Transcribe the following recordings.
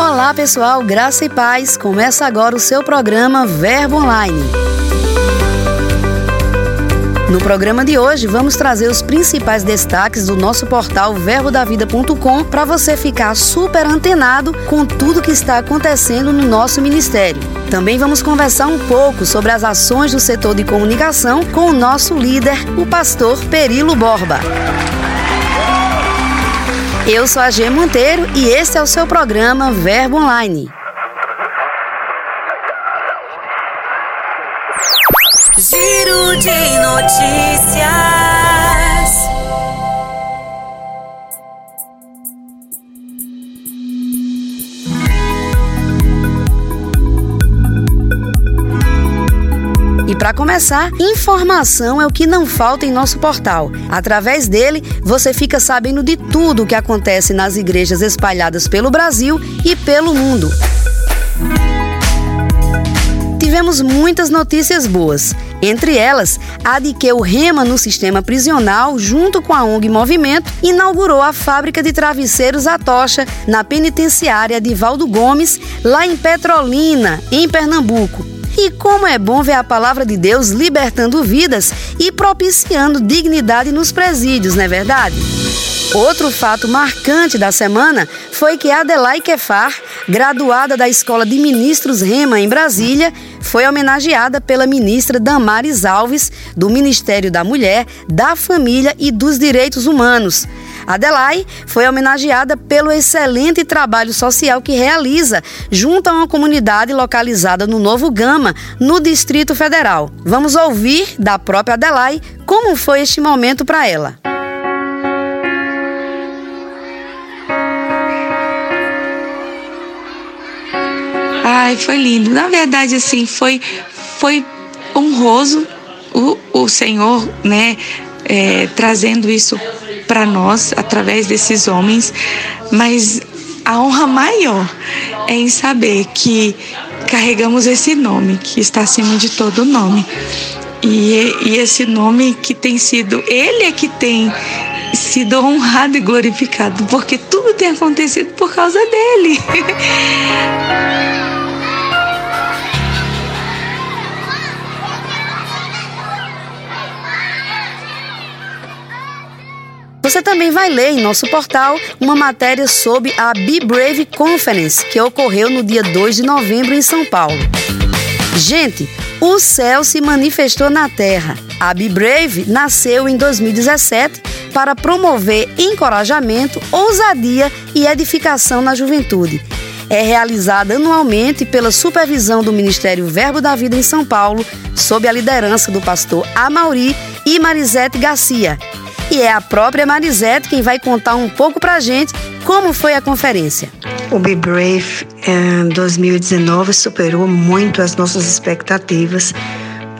Olá, pessoal, graça e paz. Começa agora o seu programa Verbo Online. No programa de hoje, vamos trazer os principais destaques do nosso portal verbodavida.com para você ficar super antenado com tudo que está acontecendo no nosso ministério. Também vamos conversar um pouco sobre as ações do setor de comunicação com o nosso líder, o pastor Perilo Borba. Eu sou a G Monteiro e esse é o seu programa Verbo Online. Giro de notícias. Para começar, informação é o que não falta em nosso portal. Através dele, você fica sabendo de tudo o que acontece nas igrejas espalhadas pelo Brasil e pelo mundo. Tivemos muitas notícias boas. Entre elas, a de que o Rema no sistema prisional, junto com a ONG Movimento, inaugurou a fábrica de travesseiros A Tocha na penitenciária de Valdo Gomes, lá em Petrolina, em Pernambuco. E como é bom ver a palavra de Deus libertando vidas e propiciando dignidade nos presídios, não é verdade? Outro fato marcante da semana foi que Adelaide Kefar, graduada da Escola de Ministros Rema em Brasília, foi homenageada pela ministra Damares Alves, do Ministério da Mulher, da Família e dos Direitos Humanos. Adelai foi homenageada pelo excelente trabalho social que realiza junto a uma comunidade localizada no Novo Gama, no Distrito Federal. Vamos ouvir da própria Adelai como foi este momento para ela. Ai, foi lindo. Na verdade, assim, foi, foi honroso o, o Senhor, né, é, trazendo isso para nós através desses homens, mas a honra maior é em saber que carregamos esse nome que está acima de todo nome. E, e esse nome que tem sido, ele é que tem sido honrado e glorificado, porque tudo tem acontecido por causa dele. Você também vai ler em nosso portal uma matéria sobre a Be Brave Conference, que ocorreu no dia 2 de novembro em São Paulo. Gente, o céu se manifestou na terra. A Be Brave nasceu em 2017 para promover encorajamento, ousadia e edificação na juventude. É realizada anualmente pela supervisão do Ministério Verbo da Vida em São Paulo, sob a liderança do pastor Amauri e Marisete Garcia, e é a própria Marisete quem vai contar um pouco pra gente como foi a conferência. O Be Brave em 2019 superou muito as nossas expectativas,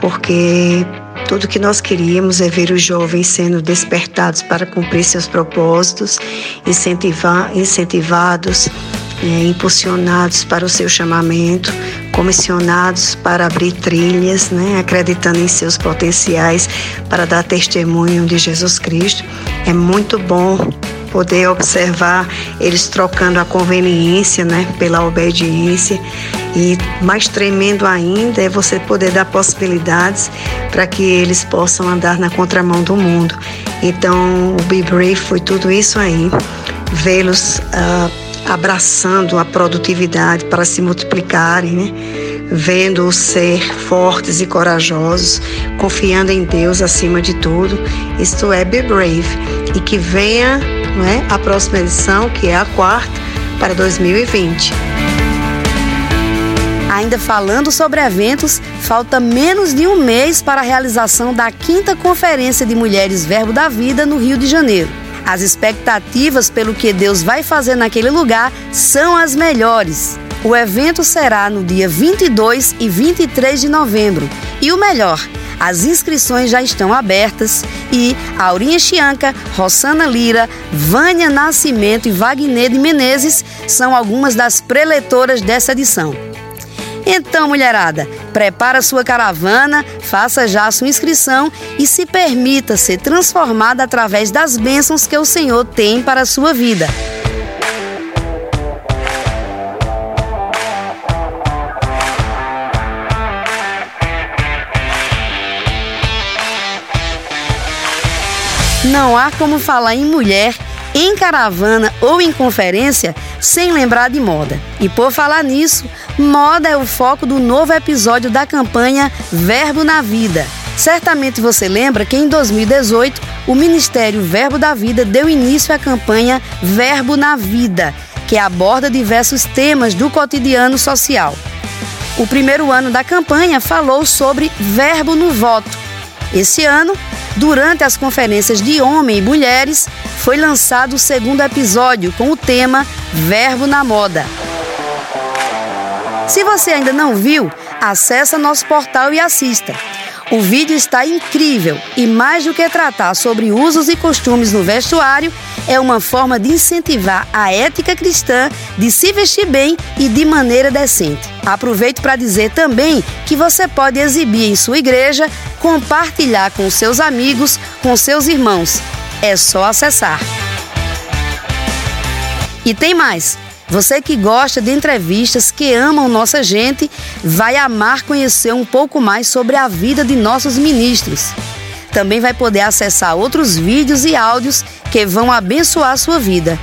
porque tudo que nós queríamos é ver os jovens sendo despertados para cumprir seus propósitos, incentivar, incentivados, é, impulsionados para o seu chamamento, comissionados para abrir trilhas, né, acreditando em seus potenciais para dar testemunho de Jesus Cristo. É muito bom poder observar eles trocando a conveniência, né, pela obediência. E mais tremendo ainda é você poder dar possibilidades para que eles possam andar na contramão do mundo. Então, o Be Brave foi tudo isso aí. Vê-los uh, abraçando a produtividade para se multiplicarem, né? vendo-os ser fortes e corajosos, confiando em Deus acima de tudo. Isto é Be Brave. E que venha é, a próxima edição, que é a quarta, para 2020. Ainda falando sobre eventos, falta menos de um mês para a realização da quinta Conferência de Mulheres Verbo da Vida no Rio de Janeiro. As expectativas pelo que Deus vai fazer naquele lugar são as melhores. O evento será no dia 22 e 23 de novembro. E o melhor, as inscrições já estão abertas e Aurinha Chianca, Rossana Lira, Vânia Nascimento e Wagner de Menezes são algumas das preletoras dessa edição. Então, mulherada, prepara sua caravana, faça já sua inscrição e se permita ser transformada através das bênçãos que o Senhor tem para a sua vida. Não há como falar em mulher, em caravana ou em conferência sem lembrar de moda. E por falar nisso, moda é o foco do novo episódio da campanha Verbo na Vida. Certamente você lembra que em 2018 o Ministério Verbo da Vida deu início à campanha Verbo na Vida, que aborda diversos temas do cotidiano social. O primeiro ano da campanha falou sobre verbo no voto. Esse ano, durante as conferências de homem e mulheres, foi lançado o segundo episódio com o tema Verbo na Moda. Se você ainda não viu, acesse nosso portal e assista. O vídeo está incrível e, mais do que tratar sobre usos e costumes no vestuário, é uma forma de incentivar a ética cristã de se vestir bem e de maneira decente. Aproveito para dizer também que você pode exibir em sua igreja, compartilhar com seus amigos, com seus irmãos. É só acessar. E tem mais! Você que gosta de entrevistas, que amam nossa gente, vai amar conhecer um pouco mais sobre a vida de nossos ministros. Também vai poder acessar outros vídeos e áudios que vão abençoar sua vida.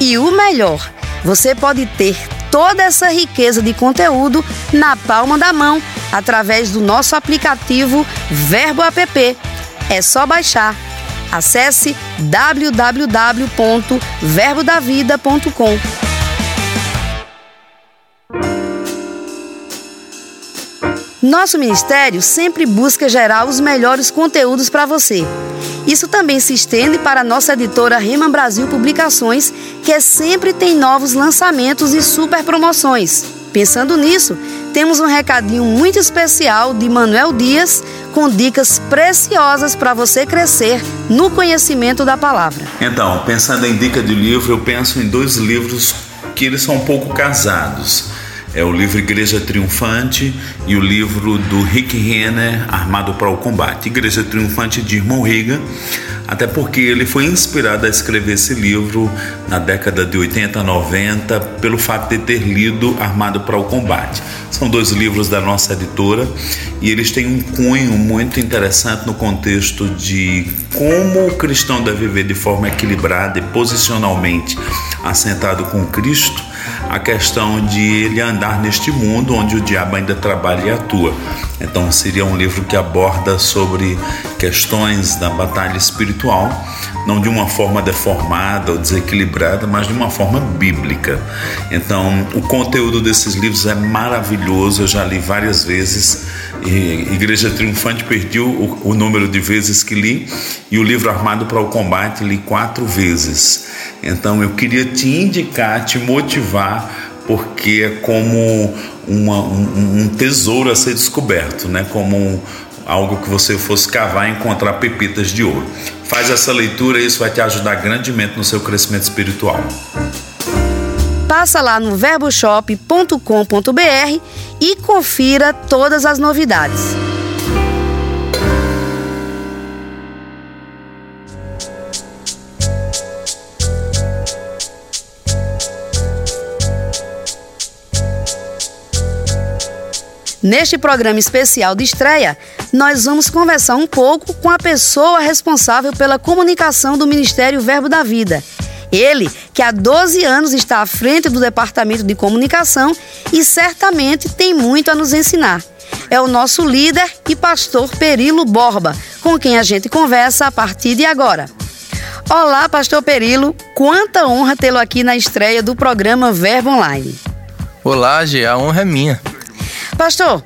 E o melhor, você pode ter toda essa riqueza de conteúdo na palma da mão através do nosso aplicativo Verbo App. É só baixar. Acesse www.verbodavida.com. Nosso ministério sempre busca gerar os melhores conteúdos para você. Isso também se estende para a nossa editora Rema Brasil Publicações, que sempre tem novos lançamentos e super promoções. Pensando nisso, temos um recadinho muito especial de Manuel Dias com dicas preciosas para você crescer no conhecimento da palavra. Então, pensando em dica de livro, eu penso em dois livros que eles são um pouco casados. É o livro Igreja Triunfante e o livro do Rick Renner, Armado para o Combate. Igreja Triunfante de Irmão Riga, até porque ele foi inspirado a escrever esse livro na década de 80, 90, pelo fato de ter lido Armado para o Combate. São dois livros da nossa editora e eles têm um cunho muito interessante no contexto de como o cristão deve viver de forma equilibrada e posicionalmente assentado com Cristo a questão de ele andar neste mundo onde o diabo ainda trabalha e atua. Então, seria um livro que aborda sobre questões da batalha espiritual, não de uma forma deformada ou desequilibrada, mas de uma forma bíblica. Então, o conteúdo desses livros é maravilhoso, eu já li várias vezes. Igreja Triunfante perdi o, o número de vezes que li, e o livro Armado para o Combate li quatro vezes. Então, eu queria te indicar, te motivar porque é como uma, um, um, tesouro a ser descoberto, né? como algo que você fosse cavar e encontrar pepitas de ouro. Faz essa leitura e isso vai te ajudar grandemente no seu crescimento espiritual. Passa lá no verboshop.com.br e confira todas as novidades. Neste programa especial de estreia, nós vamos conversar um pouco com a pessoa responsável pela comunicação do Ministério Verbo da Vida. Ele, que há 12 anos está à frente do Departamento de Comunicação e certamente tem muito a nos ensinar. É o nosso líder e pastor Perilo Borba, com quem a gente conversa a partir de agora. Olá, pastor Perilo, quanta honra tê-lo aqui na estreia do programa Verbo Online. Olá, Gê, a honra é minha. Pastor,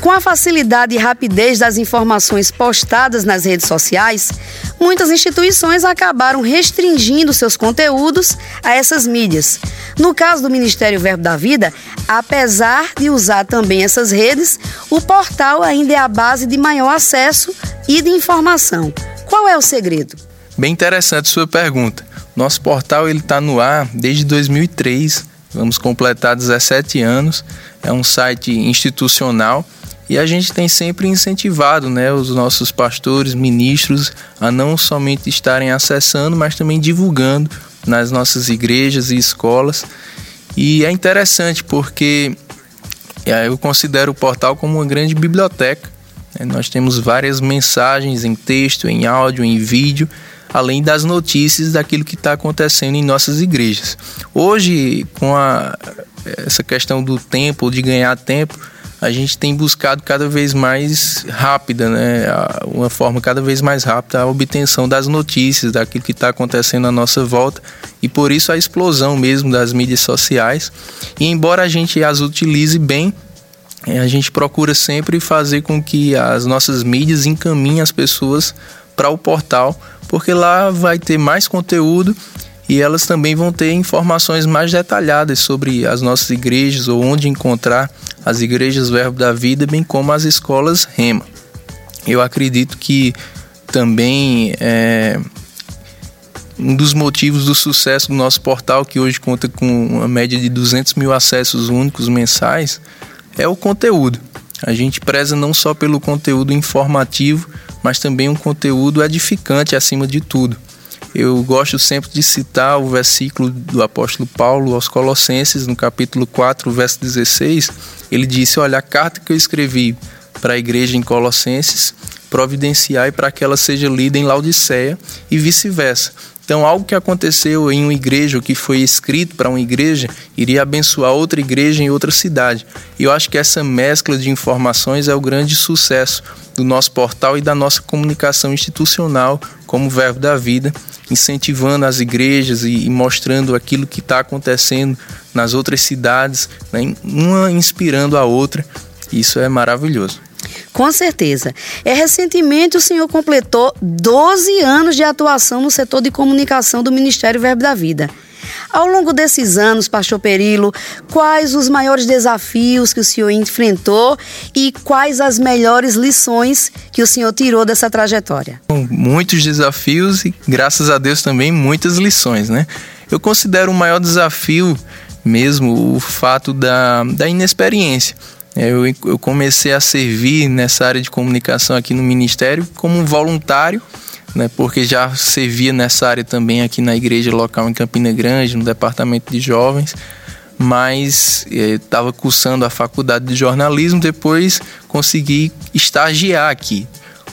com a facilidade e rapidez das informações postadas nas redes sociais, muitas instituições acabaram restringindo seus conteúdos a essas mídias. No caso do Ministério Verbo da Vida, apesar de usar também essas redes, o portal ainda é a base de maior acesso e de informação. Qual é o segredo? Bem interessante sua pergunta. Nosso portal ele está no ar desde 2003 Vamos completar 17 anos. É um site institucional e a gente tem sempre incentivado né, os nossos pastores, ministros, a não somente estarem acessando, mas também divulgando nas nossas igrejas e escolas. E é interessante porque é, eu considero o portal como uma grande biblioteca. Né. Nós temos várias mensagens em texto, em áudio, em vídeo, além das notícias daquilo que está acontecendo em nossas igrejas. Hoje, com a, essa questão do tempo, de ganhar tempo, a gente tem buscado cada vez mais rápida, né? Uma forma cada vez mais rápida a obtenção das notícias, daquilo que está acontecendo à nossa volta e por isso a explosão mesmo das mídias sociais. E embora a gente as utilize bem, é, a gente procura sempre fazer com que as nossas mídias encaminhem as pessoas para o portal, porque lá vai ter mais conteúdo e elas também vão ter informações mais detalhadas sobre as nossas igrejas ou onde encontrar as igrejas Verbo da Vida, bem como as escolas Rema. Eu acredito que também é, um dos motivos do sucesso do nosso portal, que hoje conta com uma média de 200 mil acessos únicos mensais, é o conteúdo. A gente preza não só pelo conteúdo informativo, mas também um conteúdo edificante acima de tudo. Eu gosto sempre de citar o versículo do apóstolo Paulo aos Colossenses, no capítulo 4, verso 16. Ele disse: Olha, a carta que eu escrevi para a igreja em Colossenses, providenciai para que ela seja lida em Laodiceia e vice-versa. Então, algo que aconteceu em uma igreja, o que foi escrito para uma igreja, iria abençoar outra igreja em outra cidade. E eu acho que essa mescla de informações é o grande sucesso do nosso portal e da nossa comunicação institucional como Verbo da Vida, incentivando as igrejas e, mostrando aquilo que está acontecendo nas outras cidades, né? uma inspirando a outra. Isso é maravilhoso. Com certeza. É, recentemente o senhor completou 12 anos de atuação no setor de comunicação do Ministério Verbo da Vida. Ao longo desses anos, Pastor Perilo, quais os maiores desafios que o senhor enfrentou e quais as melhores lições que o senhor tirou dessa trajetória? Muitos desafios e, graças a Deus, também muitas lições, né? Eu considero o maior desafio mesmo o fato da, da inexperiência. Eu, eu comecei a servir nessa área de comunicação aqui no Ministério como voluntário né, porque já servia nessa área também aqui na igreja local em Campina Grande, no departamento de jovens, mas estava eh, cursando a faculdade de jornalismo, depois consegui estagiar aqui.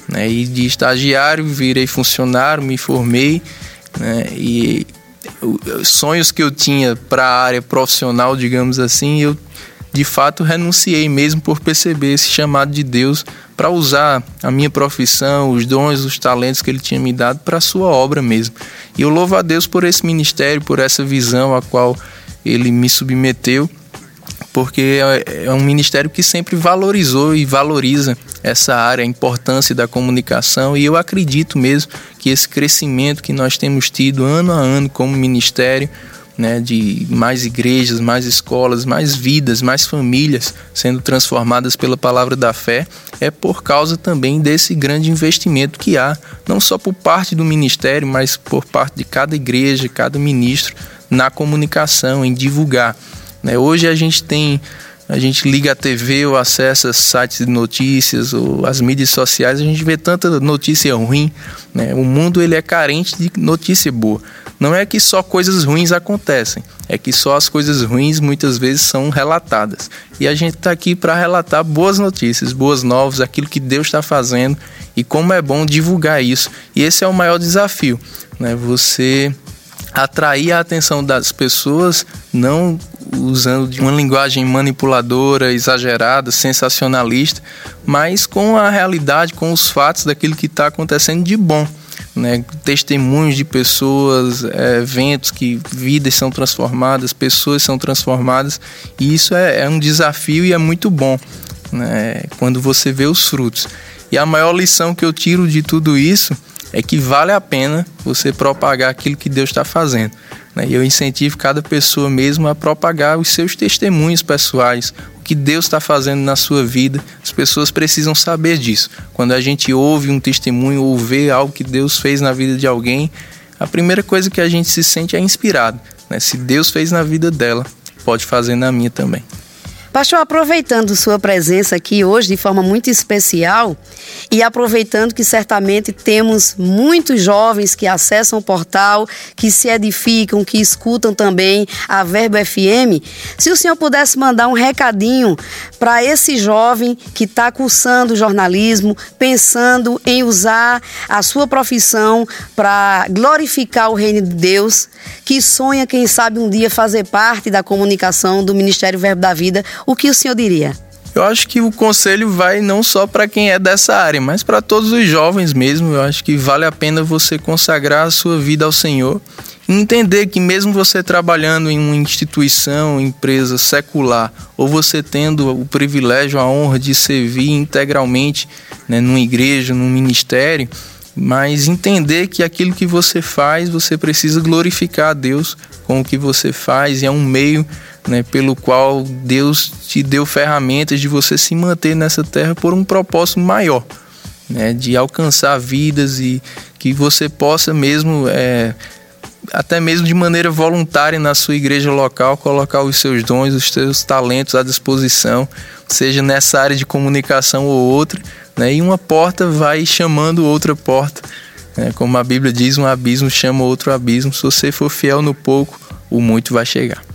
Né, e de estagiário virei funcionário, me formei, né, e sonhos que eu tinha para a área profissional, digamos assim, eu de fato renunciei mesmo por perceber esse chamado de Deus para usar a minha profissão, os dons, os talentos que ele tinha me dado para a sua obra mesmo. E eu louvo a Deus por esse ministério, por essa visão a qual ele me submeteu, porque é, é um ministério que sempre valorizou e valoriza essa área, a importância da comunicação, e eu acredito mesmo que esse crescimento que nós temos tido ano a ano como ministério né, de mais igrejas, mais escolas, mais vidas, mais famílias sendo transformadas pela palavra da fé, é por causa também desse grande investimento que há, não só por parte do ministério, mas por parte de cada igreja, cada ministro, na comunicação, em divulgar. Né? Hoje a gente tem a gente liga a TV ou acessa sites de notícias ou as mídias sociais, a gente vê tanta notícia ruim. Né? O mundo ele é carente de notícia boa. Não é que só coisas ruins acontecem, é que só as coisas ruins muitas vezes são relatadas. E a gente está aqui para relatar boas notícias, boas novas, aquilo que Deus está fazendo e como é bom divulgar isso. E esse é o maior desafio, né? Você atrair a atenção das pessoas, não usando de uma linguagem manipuladora, exagerada, sensacionalista, mas com a realidade, com os fatos daquilo que está acontecendo de bom né, testemunhos de pessoas, é, eventos que vidas são transformadas, pessoas são transformadas, e isso é, é um desafio e é muito bom né, quando você vê os frutos. E a maior lição que eu tiro de tudo isso é que vale a pena você propagar aquilo que Deus está fazendo. Né? E eu incentivo cada pessoa mesmo a propagar os seus testemunhos pessoais, o que Deus está fazendo na sua vida. As pessoas precisam saber disso. Quando a gente ouve um testemunho ou vê algo que Deus fez na vida de alguém, a primeira coisa que a gente se sente é inspirado. Né? Se Deus fez na vida dela, pode fazer na minha também. Pastor, aproveitando sua presença aqui hoje de forma muito especial e aproveitando que certamente temos muitos jovens que acessam o portal, que se edificam, que escutam também a Verbo FM, se o senhor pudesse mandar um recadinho para esse jovem que está cursando jornalismo, pensando em usar a sua profissão para glorificar o reino de Deus, que sonha, quem sabe, um dia fazer parte da comunicação do Ministério Verbo da Vida, o que o senhor diria? Eu acho que o conselho vai não só para quem é dessa área, mas para todos os jovens mesmo. Eu acho que vale a pena você consagrar a sua vida ao Senhor entender que mesmo você trabalhando em uma instituição, empresa secular, ou você tendo o privilégio, a honra de servir integralmente né, numa igreja, num ministério, mas entender que aquilo que você faz, você precisa glorificar a Deus com o que você faz e é um meio né, pelo qual Deus te deu ferramentas de você se manter nessa terra por um propósito maior, né, de alcançar vidas e que você possa mesmo, é, até mesmo de maneira voluntária na sua igreja local, colocar os seus dons, os seus talentos à disposição, seja nessa área de comunicação ou outra, né, e uma porta vai chamando outra porta. Né, como a Bíblia diz, um abismo chama outro abismo. Se você for fiel no pouco, o muito vai chegar.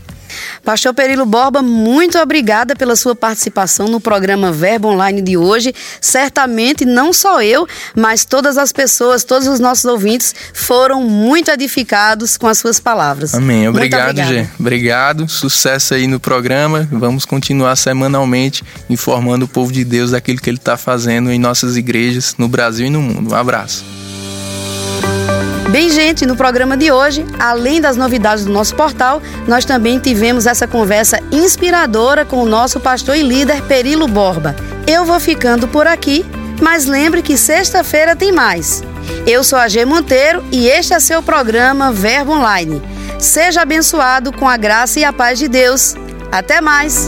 Pastor Perilo Borba, muito obrigada pela sua participação no programa Verbo Online de hoje. Certamente não só eu, mas todas as pessoas, todos os nossos ouvintes foram muito edificados com as suas palavras. Amém. Obrigado, Gê. Obrigado. Sucesso aí no programa. Vamos continuar semanalmente informando o povo de Deus daquilo que ele está fazendo em nossas igrejas no Brasil e no mundo. Um abraço. Bem, gente, no programa de hoje, além das novidades do nosso portal, nós também tivemos essa conversa inspiradora com o nosso pastor e líder Perilo Borba. Eu vou ficando por aqui, mas lembre que sexta-feira tem mais. Eu sou a G Monteiro e este é seu programa Verbo Online. Seja abençoado com a graça e a paz de Deus. Até mais!